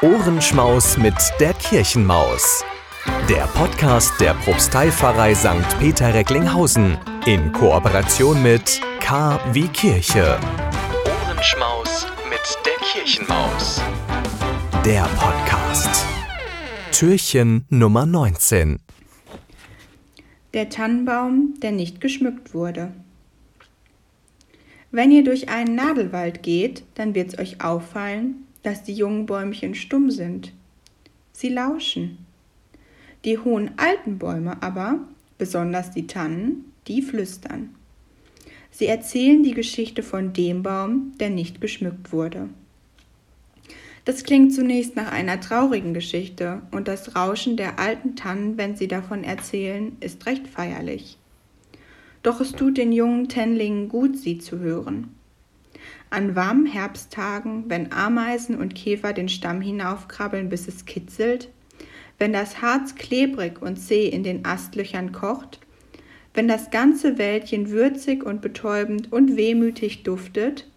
Ohrenschmaus mit der Kirchenmaus. Der Podcast der Propsteipfarrei St. Peter Recklinghausen in Kooperation mit K wie Kirche. Ohrenschmaus mit der Kirchenmaus. Der Podcast. Türchen Nummer 19. Der Tannenbaum, der nicht geschmückt wurde. Wenn ihr durch einen Nadelwald geht, dann wird's euch auffallen, dass die jungen Bäumchen stumm sind. Sie lauschen. Die hohen alten Bäume aber, besonders die Tannen, die flüstern. Sie erzählen die Geschichte von dem Baum, der nicht geschmückt wurde. Das klingt zunächst nach einer traurigen Geschichte, und das Rauschen der alten Tannen, wenn sie davon erzählen, ist recht feierlich. Doch es tut den jungen Tennlingen gut, sie zu hören. An warmen Herbsttagen, wenn Ameisen und Käfer den Stamm hinaufkrabbeln, bis es kitzelt, wenn das Harz klebrig und zäh in den Astlöchern kocht, wenn das ganze Wäldchen würzig und betäubend und wehmütig duftet,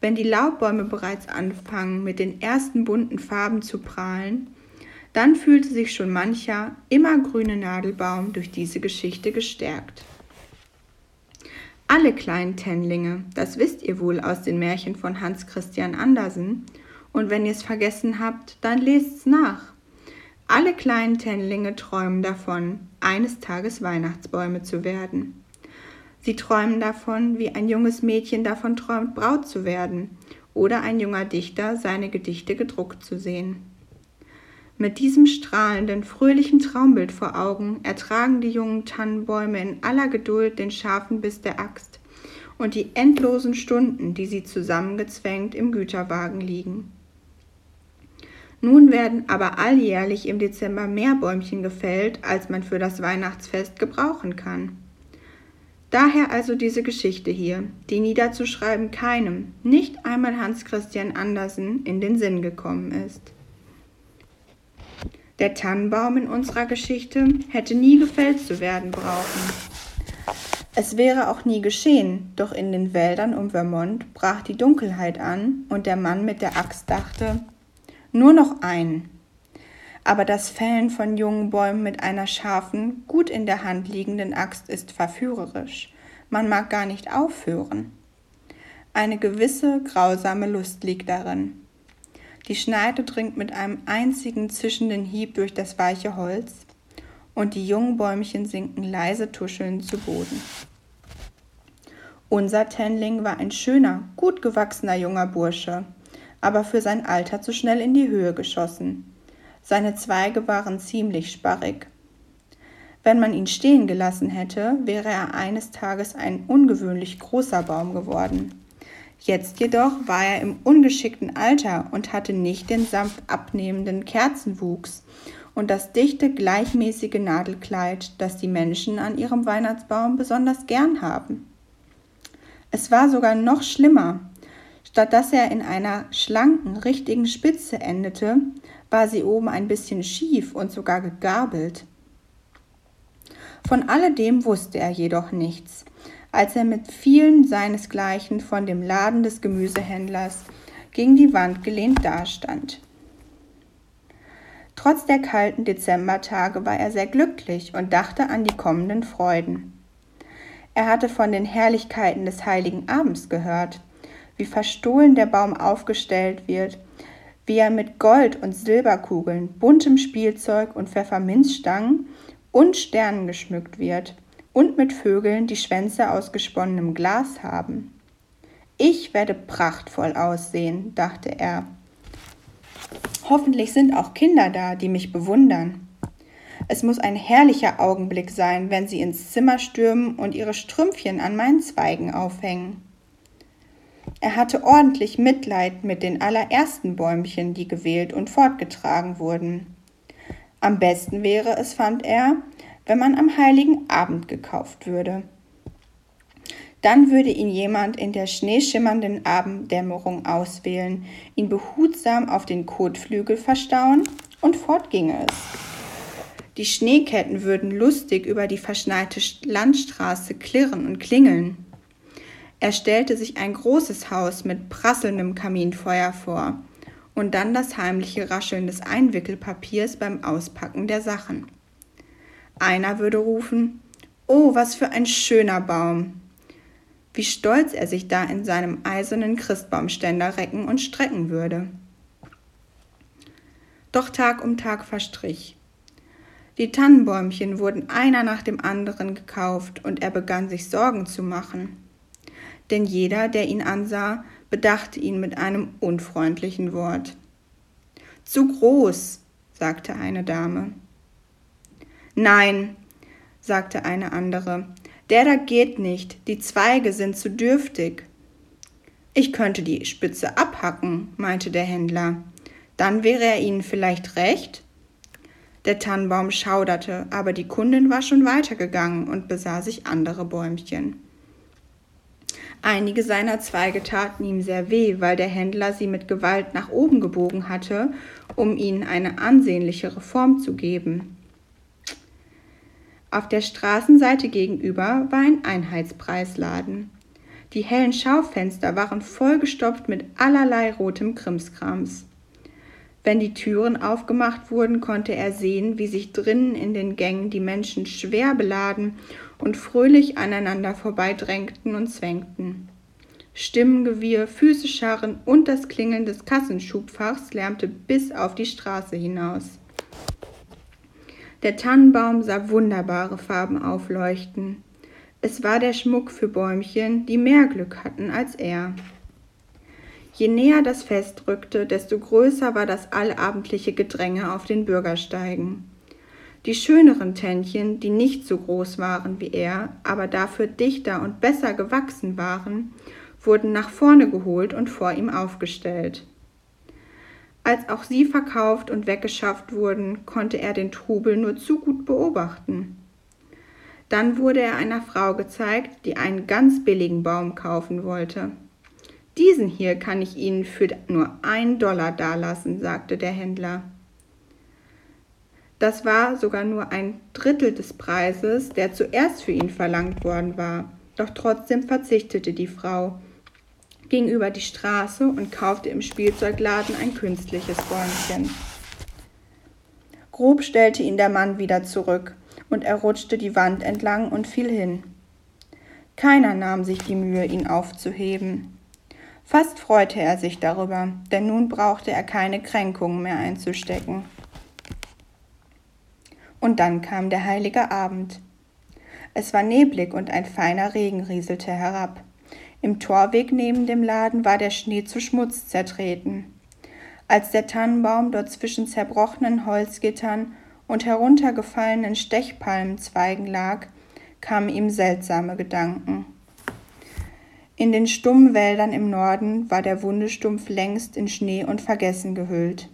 wenn die Laubbäume bereits anfangen, mit den ersten bunten Farben zu prahlen, dann fühlte sich schon mancher immergrüne Nadelbaum durch diese Geschichte gestärkt. Alle kleinen Tennlinge, das wisst ihr wohl aus den Märchen von Hans Christian Andersen, und wenn ihr es vergessen habt, dann lest's nach. Alle kleinen Tennlinge träumen davon, eines Tages Weihnachtsbäume zu werden. Sie träumen davon, wie ein junges Mädchen davon träumt, Braut zu werden oder ein junger Dichter seine Gedichte gedruckt zu sehen. Mit diesem strahlenden, fröhlichen Traumbild vor Augen ertragen die jungen Tannenbäume in aller Geduld den scharfen Biss der Axt und die endlosen Stunden, die sie zusammengezwängt im Güterwagen liegen. Nun werden aber alljährlich im Dezember mehr Bäumchen gefällt, als man für das Weihnachtsfest gebrauchen kann. Daher also diese Geschichte hier, die niederzuschreiben keinem, nicht einmal Hans Christian Andersen, in den Sinn gekommen ist. Der Tannenbaum in unserer Geschichte hätte nie gefällt zu werden brauchen. Es wäre auch nie geschehen, doch in den Wäldern um Vermont brach die Dunkelheit an und der Mann mit der Axt dachte, nur noch einen, aber das Fällen von jungen Bäumen mit einer scharfen, gut in der Hand liegenden Axt ist verführerisch. Man mag gar nicht aufhören. Eine gewisse grausame Lust liegt darin. Die Schneide dringt mit einem einzigen zischenden Hieb durch das weiche Holz und die jungen Bäumchen sinken leise tuschelnd zu Boden. Unser Tenling war ein schöner, gut gewachsener junger Bursche, aber für sein Alter zu schnell in die Höhe geschossen. Seine Zweige waren ziemlich sparrig. Wenn man ihn stehen gelassen hätte, wäre er eines Tages ein ungewöhnlich großer Baum geworden. Jetzt jedoch war er im ungeschickten Alter und hatte nicht den sanft abnehmenden Kerzenwuchs und das dichte, gleichmäßige Nadelkleid, das die Menschen an ihrem Weihnachtsbaum besonders gern haben. Es war sogar noch schlimmer. Statt dass er in einer schlanken, richtigen Spitze endete, war sie oben ein bisschen schief und sogar gegabelt. Von alledem wusste er jedoch nichts, als er mit vielen seinesgleichen von dem Laden des Gemüsehändlers gegen die Wand gelehnt dastand. Trotz der kalten Dezembertage war er sehr glücklich und dachte an die kommenden Freuden. Er hatte von den Herrlichkeiten des heiligen Abends gehört, wie verstohlen der Baum aufgestellt wird, wie er mit Gold- und Silberkugeln, buntem Spielzeug und Pfefferminzstangen und Sternen geschmückt wird und mit Vögeln, die Schwänze aus gesponnenem Glas haben. Ich werde prachtvoll aussehen, dachte er. Hoffentlich sind auch Kinder da, die mich bewundern. Es muss ein herrlicher Augenblick sein, wenn sie ins Zimmer stürmen und ihre Strümpfchen an meinen Zweigen aufhängen. Er hatte ordentlich Mitleid mit den allerersten Bäumchen, die gewählt und fortgetragen wurden. Am besten wäre es, fand er, wenn man am heiligen Abend gekauft würde. Dann würde ihn jemand in der schneeschimmernden Abenddämmerung auswählen, ihn behutsam auf den Kotflügel verstauen und fort ginge es. Die Schneeketten würden lustig über die verschneite Landstraße klirren und klingeln. Er stellte sich ein großes Haus mit prasselndem Kaminfeuer vor, und dann das heimliche Rascheln des Einwickelpapiers beim Auspacken der Sachen. Einer würde rufen, Oh, was für ein schöner Baum. Wie stolz er sich da in seinem eisernen Christbaumständer recken und strecken würde. Doch Tag um Tag verstrich. Die Tannenbäumchen wurden einer nach dem anderen gekauft, und er begann sich Sorgen zu machen. Denn jeder, der ihn ansah, bedachte ihn mit einem unfreundlichen Wort. Zu groß, sagte eine Dame. Nein, sagte eine andere, der da geht nicht, die Zweige sind zu dürftig. Ich könnte die Spitze abhacken, meinte der Händler. Dann wäre er Ihnen vielleicht recht? Der Tannenbaum schauderte, aber die Kundin war schon weitergegangen und besah sich andere Bäumchen. Einige seiner Zweige taten ihm sehr weh, weil der Händler sie mit Gewalt nach oben gebogen hatte, um ihnen eine ansehnlichere Form zu geben. Auf der Straßenseite gegenüber war ein Einheitspreisladen. Die hellen Schaufenster waren vollgestopft mit allerlei rotem Krimskrams. Wenn die Türen aufgemacht wurden, konnte er sehen, wie sich drinnen in den Gängen die Menschen schwer beladen und fröhlich aneinander vorbeidrängten und zwängten. Stimmengewirr, Füße scharren und das Klingeln des Kassenschubfachs lärmte bis auf die Straße hinaus. Der Tannenbaum sah wunderbare Farben aufleuchten. Es war der Schmuck für Bäumchen, die mehr Glück hatten als er. Je näher das Fest rückte, desto größer war das allabendliche Gedränge auf den Bürgersteigen. Die schöneren Tännchen, die nicht so groß waren wie er, aber dafür dichter und besser gewachsen waren, wurden nach vorne geholt und vor ihm aufgestellt. Als auch sie verkauft und weggeschafft wurden, konnte er den Trubel nur zu gut beobachten. Dann wurde er einer Frau gezeigt, die einen ganz billigen Baum kaufen wollte. Diesen hier kann ich Ihnen für nur einen Dollar dalassen, sagte der Händler. Das war sogar nur ein Drittel des Preises, der zuerst für ihn verlangt worden war. Doch trotzdem verzichtete die Frau, ging über die Straße und kaufte im Spielzeugladen ein künstliches Bäumchen. Grob stellte ihn der Mann wieder zurück, und er rutschte die Wand entlang und fiel hin. Keiner nahm sich die Mühe, ihn aufzuheben. Fast freute er sich darüber, denn nun brauchte er keine Kränkungen mehr einzustecken. Und dann kam der heilige Abend. Es war neblig und ein feiner Regen rieselte herab. Im Torweg neben dem Laden war der Schnee zu Schmutz zertreten. Als der Tannenbaum dort zwischen zerbrochenen Holzgittern und heruntergefallenen Stechpalmenzweigen lag, kamen ihm seltsame Gedanken. In den stummen Wäldern im Norden war der Wundestumpf längst in Schnee und Vergessen gehüllt.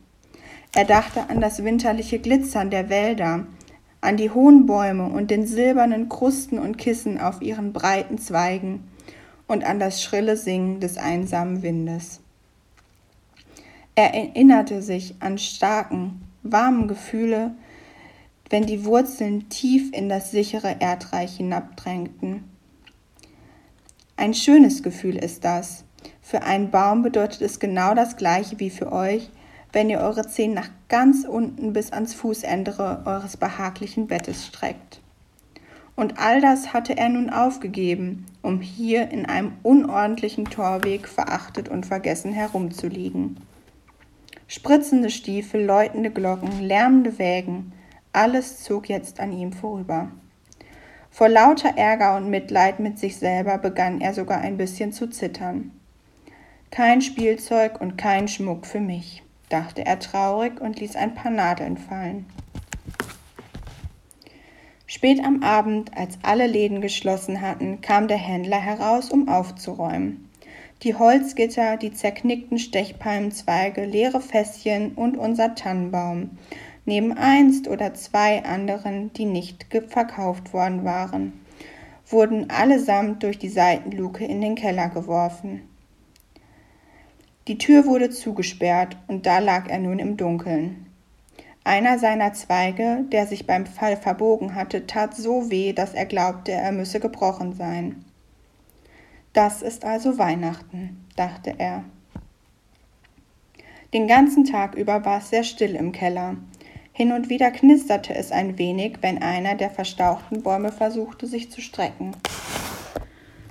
Er dachte an das winterliche Glitzern der Wälder, an die hohen Bäume und den silbernen Krusten und Kissen auf ihren breiten Zweigen und an das schrille Singen des einsamen Windes. Er erinnerte sich an starken, warmen Gefühle, wenn die Wurzeln tief in das sichere Erdreich hinabdrängten ein schönes Gefühl ist das. Für einen Baum bedeutet es genau das gleiche wie für euch, wenn ihr eure Zehen nach ganz unten bis ans Fußende eures behaglichen Bettes streckt. Und all das hatte er nun aufgegeben, um hier in einem unordentlichen Torweg verachtet und vergessen herumzuliegen. Spritzende Stiefel, läutende Glocken, lärmende Wägen, alles zog jetzt an ihm vorüber. Vor lauter Ärger und Mitleid mit sich selber begann er sogar ein bisschen zu zittern. Kein Spielzeug und kein Schmuck für mich, dachte er traurig und ließ ein paar Nadeln fallen. Spät am Abend, als alle Läden geschlossen hatten, kam der Händler heraus, um aufzuräumen. Die Holzgitter, die zerknickten Stechpalmenzweige, leere Fässchen und unser Tannenbaum neben einst oder zwei anderen, die nicht verkauft worden waren, wurden allesamt durch die Seitenluke in den Keller geworfen. Die Tür wurde zugesperrt und da lag er nun im Dunkeln. Einer seiner Zweige, der sich beim Fall verbogen hatte, tat so weh, dass er glaubte, er müsse gebrochen sein. Das ist also Weihnachten, dachte er. Den ganzen Tag über war es sehr still im Keller. Hin und wieder knisterte es ein wenig, wenn einer der verstauchten Bäume versuchte, sich zu strecken.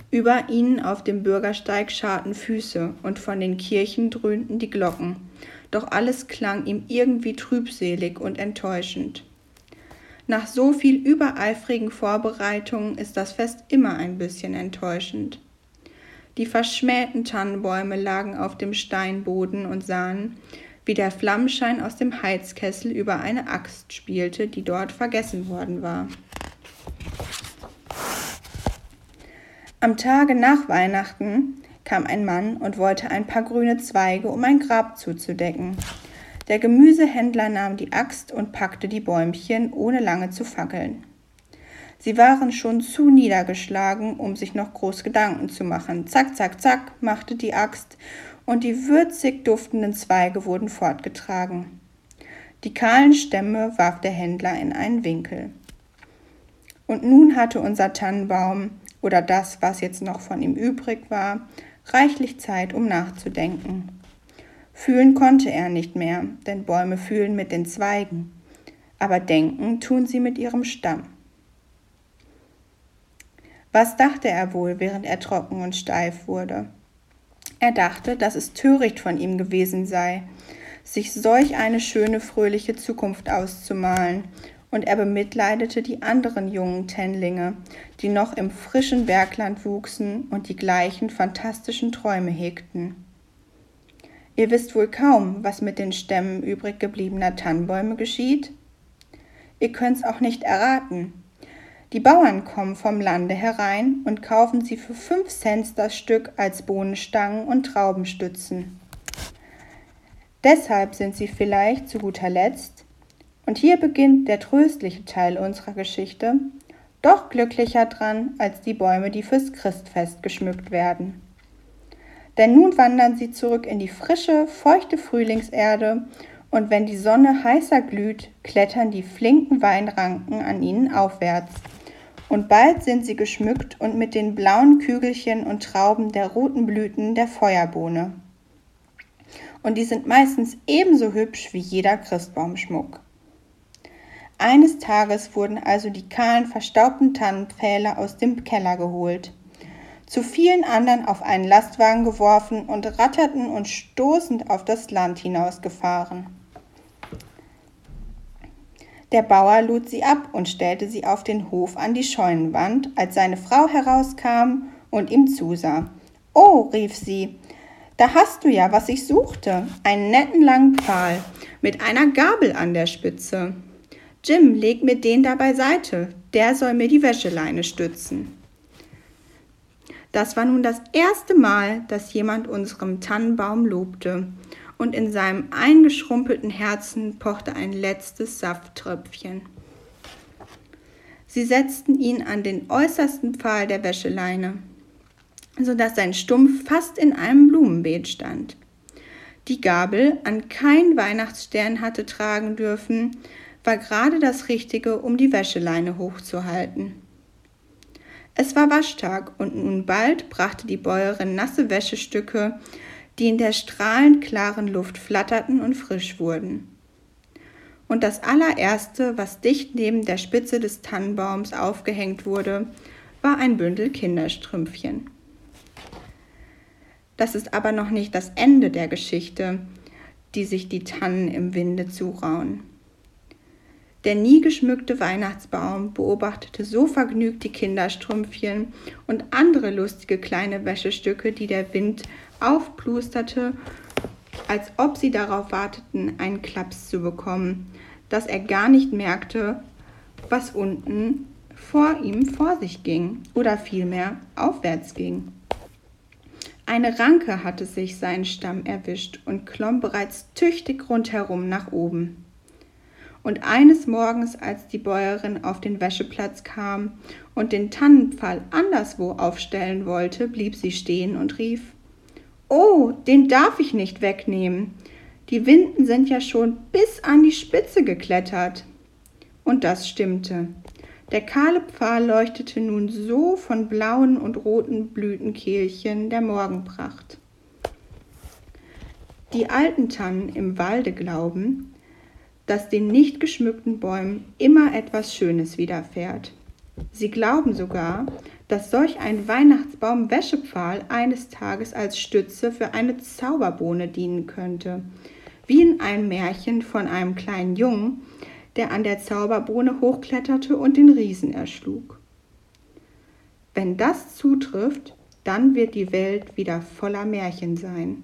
Über ihnen auf dem Bürgersteig scharten Füße und von den Kirchen dröhnten die Glocken. Doch alles klang ihm irgendwie trübselig und enttäuschend. Nach so viel übereifrigen Vorbereitungen ist das Fest immer ein bisschen enttäuschend. Die verschmähten Tannenbäume lagen auf dem Steinboden und sahen, wie der Flammenschein aus dem Heizkessel über eine Axt spielte, die dort vergessen worden war. Am Tage nach Weihnachten kam ein Mann und wollte ein paar grüne Zweige, um ein Grab zuzudecken. Der Gemüsehändler nahm die Axt und packte die Bäumchen, ohne lange zu fackeln. Sie waren schon zu niedergeschlagen, um sich noch groß Gedanken zu machen. Zack, zack, zack, machte die Axt und die würzig duftenden Zweige wurden fortgetragen. Die kahlen Stämme warf der Händler in einen Winkel. Und nun hatte unser Tannenbaum, oder das, was jetzt noch von ihm übrig war, reichlich Zeit, um nachzudenken. Fühlen konnte er nicht mehr, denn Bäume fühlen mit den Zweigen, aber denken tun sie mit ihrem Stamm. Was dachte er wohl, während er trocken und steif wurde? Er dachte, dass es töricht von ihm gewesen sei, sich solch eine schöne, fröhliche Zukunft auszumalen, und er bemitleidete die anderen jungen Tennlinge, die noch im frischen Bergland wuchsen und die gleichen fantastischen Träume hegten. Ihr wisst wohl kaum, was mit den Stämmen übrig gebliebener Tannenbäume geschieht? Ihr könnt's auch nicht erraten. Die Bauern kommen vom Lande herein und kaufen sie für fünf Cent das Stück als Bohnenstangen und Traubenstützen. Deshalb sind sie vielleicht zu guter Letzt, und hier beginnt der tröstliche Teil unserer Geschichte, doch glücklicher dran als die Bäume, die fürs Christfest geschmückt werden. Denn nun wandern sie zurück in die frische, feuchte Frühlingserde, und wenn die Sonne heißer glüht, klettern die flinken Weinranken an ihnen aufwärts und bald sind sie geschmückt und mit den blauen Kügelchen und Trauben der roten Blüten der Feuerbohne. Und die sind meistens ebenso hübsch wie jeder Christbaumschmuck. Eines Tages wurden also die kahlen, verstaubten Tannenpfähle aus dem Keller geholt, zu vielen anderen auf einen Lastwagen geworfen und ratterten und stoßend auf das Land hinausgefahren. Der Bauer lud sie ab und stellte sie auf den Hof an die Scheunenwand, als seine Frau herauskam und ihm zusah. Oh, rief sie, da hast du ja, was ich suchte, einen netten langen Pfahl mit einer Gabel an der Spitze. Jim, leg mir den da beiseite, der soll mir die Wäscheleine stützen. Das war nun das erste Mal, dass jemand unserem Tannenbaum lobte, und in seinem eingeschrumpelten Herzen pochte ein letztes Safttröpfchen. Sie setzten ihn an den äußersten Pfahl der Wäscheleine, sodass sein Stumpf fast in einem Blumenbeet stand. Die Gabel, an kein Weihnachtsstern hatte tragen dürfen, war gerade das Richtige, um die Wäscheleine hochzuhalten. Es war Waschtag und nun bald brachte die Bäuerin nasse Wäschestücke, die in der strahlend klaren Luft flatterten und frisch wurden. Und das allererste, was dicht neben der Spitze des Tannenbaums aufgehängt wurde, war ein Bündel Kinderstrümpfchen. Das ist aber noch nicht das Ende der Geschichte, die sich die Tannen im Winde zurauen. Der nie geschmückte Weihnachtsbaum beobachtete so vergnügt die Kinderstrümpfchen und andere lustige kleine Wäschestücke, die der Wind aufplusterte, als ob sie darauf warteten, einen Klaps zu bekommen, dass er gar nicht merkte, was unten vor ihm vor sich ging oder vielmehr aufwärts ging. Eine Ranke hatte sich seinen Stamm erwischt und klomm bereits tüchtig rundherum nach oben. Und eines Morgens, als die Bäuerin auf den Wäscheplatz kam und den Tannenpfahl anderswo aufstellen wollte, blieb sie stehen und rief Oh, den darf ich nicht wegnehmen. Die Winden sind ja schon bis an die Spitze geklettert. Und das stimmte. Der kahle Pfahl leuchtete nun so von blauen und roten Blütenkehlchen der Morgenpracht. Die alten Tannen im Walde glauben, dass den nicht geschmückten Bäumen immer etwas Schönes widerfährt. Sie glauben sogar, dass solch ein Weihnachtsbaum Wäschepfahl eines Tages als Stütze für eine Zauberbohne dienen könnte, wie in einem Märchen von einem kleinen Jungen, der an der Zauberbohne hochkletterte und den Riesen erschlug. Wenn das zutrifft, dann wird die Welt wieder voller Märchen sein.